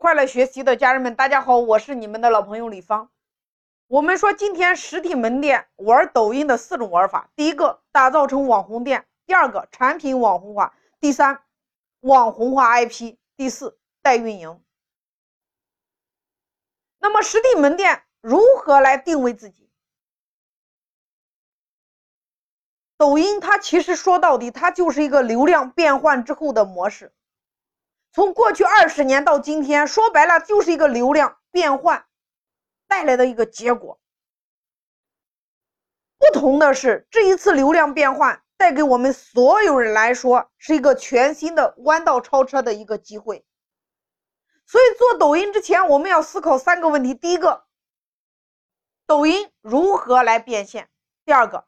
快乐学习的家人们，大家好，我是你们的老朋友李芳。我们说今天实体门店玩抖音的四种玩法：第一个，打造成网红店；第二个，产品网红化；第三，网红化 IP；第四，代运营。那么实体门店如何来定位自己？抖音它其实说到底，它就是一个流量变换之后的模式。从过去二十年到今天，说白了就是一个流量变换带来的一个结果。不同的是，这一次流量变换带给我们所有人来说是一个全新的弯道超车的一个机会。所以做抖音之前，我们要思考三个问题：第一个，抖音如何来变现；第二个，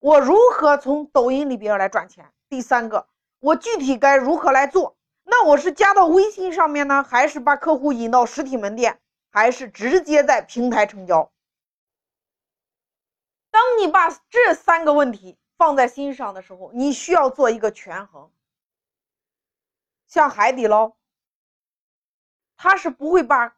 我如何从抖音里边来赚钱；第三个，我具体该如何来做。那我是加到微信上面呢，还是把客户引到实体门店，还是直接在平台成交？当你把这三个问题放在心上的时候，你需要做一个权衡。像海底捞，他是不会把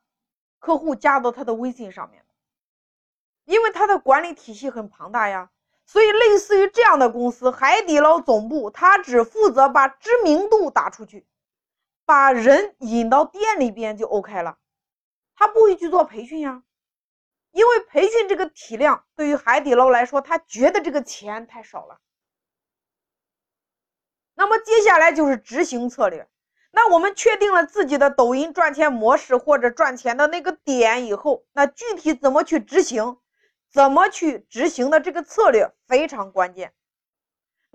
客户加到他的微信上面的，因为他的管理体系很庞大呀。所以，类似于这样的公司，海底捞总部他只负责把知名度打出去。把人引到店里边就 OK 了，他不会去做培训呀，因为培训这个体量对于海底捞来说，他觉得这个钱太少了。那么接下来就是执行策略。那我们确定了自己的抖音赚钱模式或者赚钱的那个点以后，那具体怎么去执行，怎么去执行的这个策略非常关键。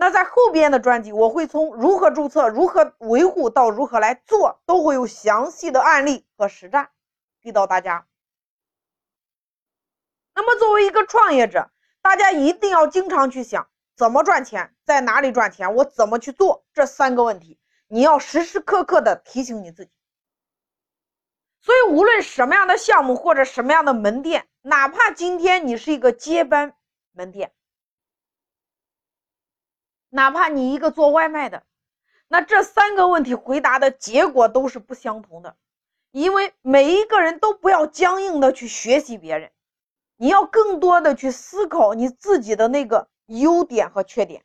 那在后边的专辑，我会从如何注册、如何维护到如何来做，都会有详细的案例和实战给到大家。那么作为一个创业者，大家一定要经常去想怎么赚钱，在哪里赚钱，我怎么去做这三个问题，你要时时刻刻的提醒你自己。所以，无论什么样的项目或者什么样的门店，哪怕今天你是一个接班门店。哪怕你一个做外卖的，那这三个问题回答的结果都是不相同的，因为每一个人都不要僵硬的去学习别人，你要更多的去思考你自己的那个优点和缺点，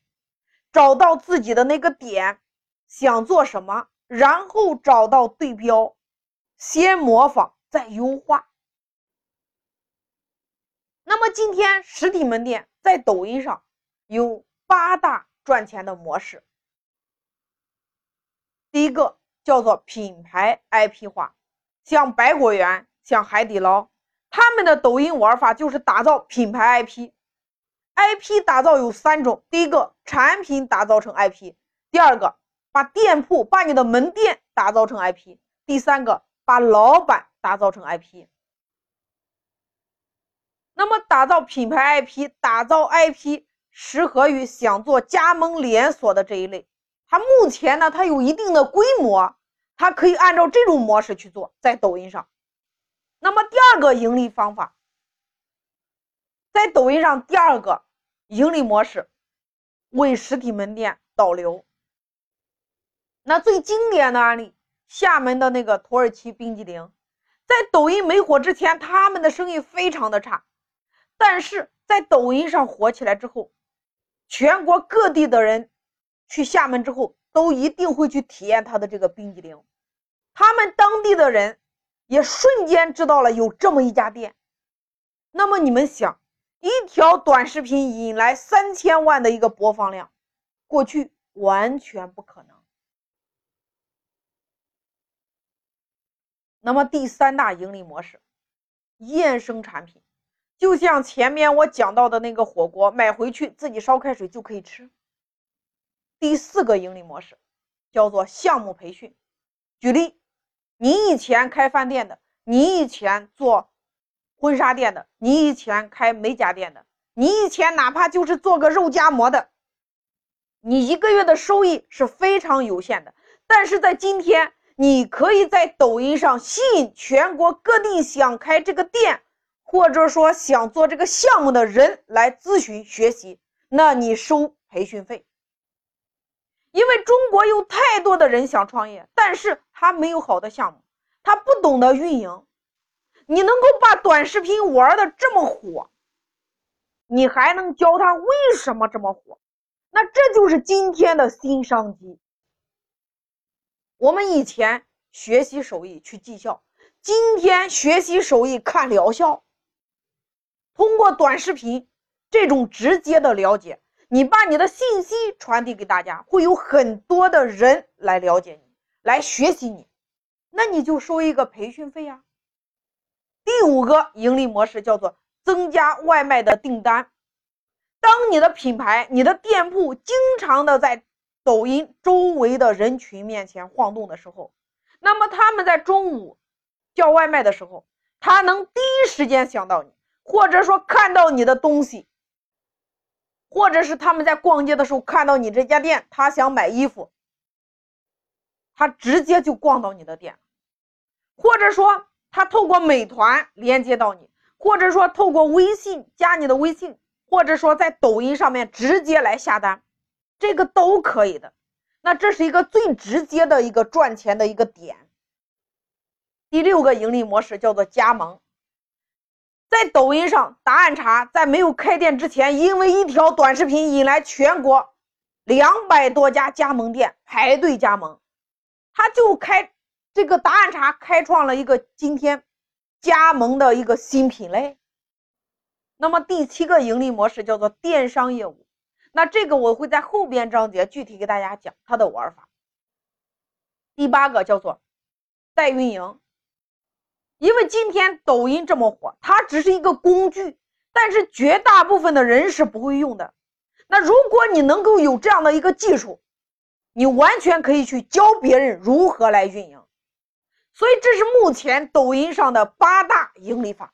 找到自己的那个点，想做什么，然后找到对标，先模仿再优化。那么今天实体门店在抖音上有八大。赚钱的模式，第一个叫做品牌 IP 化，像百果园、像海底捞，他们的抖音玩法就是打造品牌 IP。IP 打造有三种：第一个，产品打造成 IP；第二个，把店铺、把你的门店打造成 IP；第三个，把老板打造成 IP。那么，打造品牌 IP，打造 IP。适合于想做加盟连锁的这一类，它目前呢，它有一定的规模，它可以按照这种模式去做，在抖音上。那么第二个盈利方法，在抖音上第二个盈利模式，为实体门店导流。那最经典的案例，厦门的那个土耳其冰激凌，在抖音没火之前，他们的生意非常的差，但是在抖音上火起来之后。全国各地的人去厦门之后，都一定会去体验他的这个冰激凌。他们当地的人也瞬间知道了有这么一家店。那么你们想，一条短视频引来三千万的一个播放量，过去完全不可能。那么第三大盈利模式，衍生产品。就像前面我讲到的那个火锅，买回去自己烧开水就可以吃。第四个盈利模式叫做项目培训。举例，你以前开饭店的，你以前做婚纱店的，你以前开美甲店的，你以前哪怕就是做个肉夹馍的，你一个月的收益是非常有限的。但是在今天，你可以在抖音上吸引全国各地想开这个店。或者说想做这个项目的人来咨询学习，那你收培训费。因为中国有太多的人想创业，但是他没有好的项目，他不懂得运营。你能够把短视频玩的这么火，你还能教他为什么这么火？那这就是今天的新商机。我们以前学习手艺去绩效，今天学习手艺看疗效。通过短视频这种直接的了解，你把你的信息传递给大家，会有很多的人来了解你，来学习你，那你就收一个培训费呀。第五个盈利模式叫做增加外卖的订单。当你的品牌、你的店铺经常的在抖音周围的人群面前晃动的时候，那么他们在中午叫外卖的时候，他能第一时间想到你，或者说看到你的东西，或者是他们在逛街的时候看到你这家店，他想买衣服，他直接就逛到你的店，或者说。他透过美团连接到你，或者说透过微信加你的微信，或者说在抖音上面直接来下单，这个都可以的。那这是一个最直接的一个赚钱的一个点。第六个盈利模式叫做加盟。在抖音上，答案茶在没有开店之前，因为一条短视频引来全国两百多家加盟店排队加盟，他就开。这个答案茶开创了一个今天加盟的一个新品类。那么第七个盈利模式叫做电商业务，那这个我会在后边章节具体给大家讲它的玩法。第八个叫做代运营，因为今天抖音这么火，它只是一个工具，但是绝大部分的人是不会用的。那如果你能够有这样的一个技术，你完全可以去教别人如何来运营。所以这是目前抖音上的八大盈利法。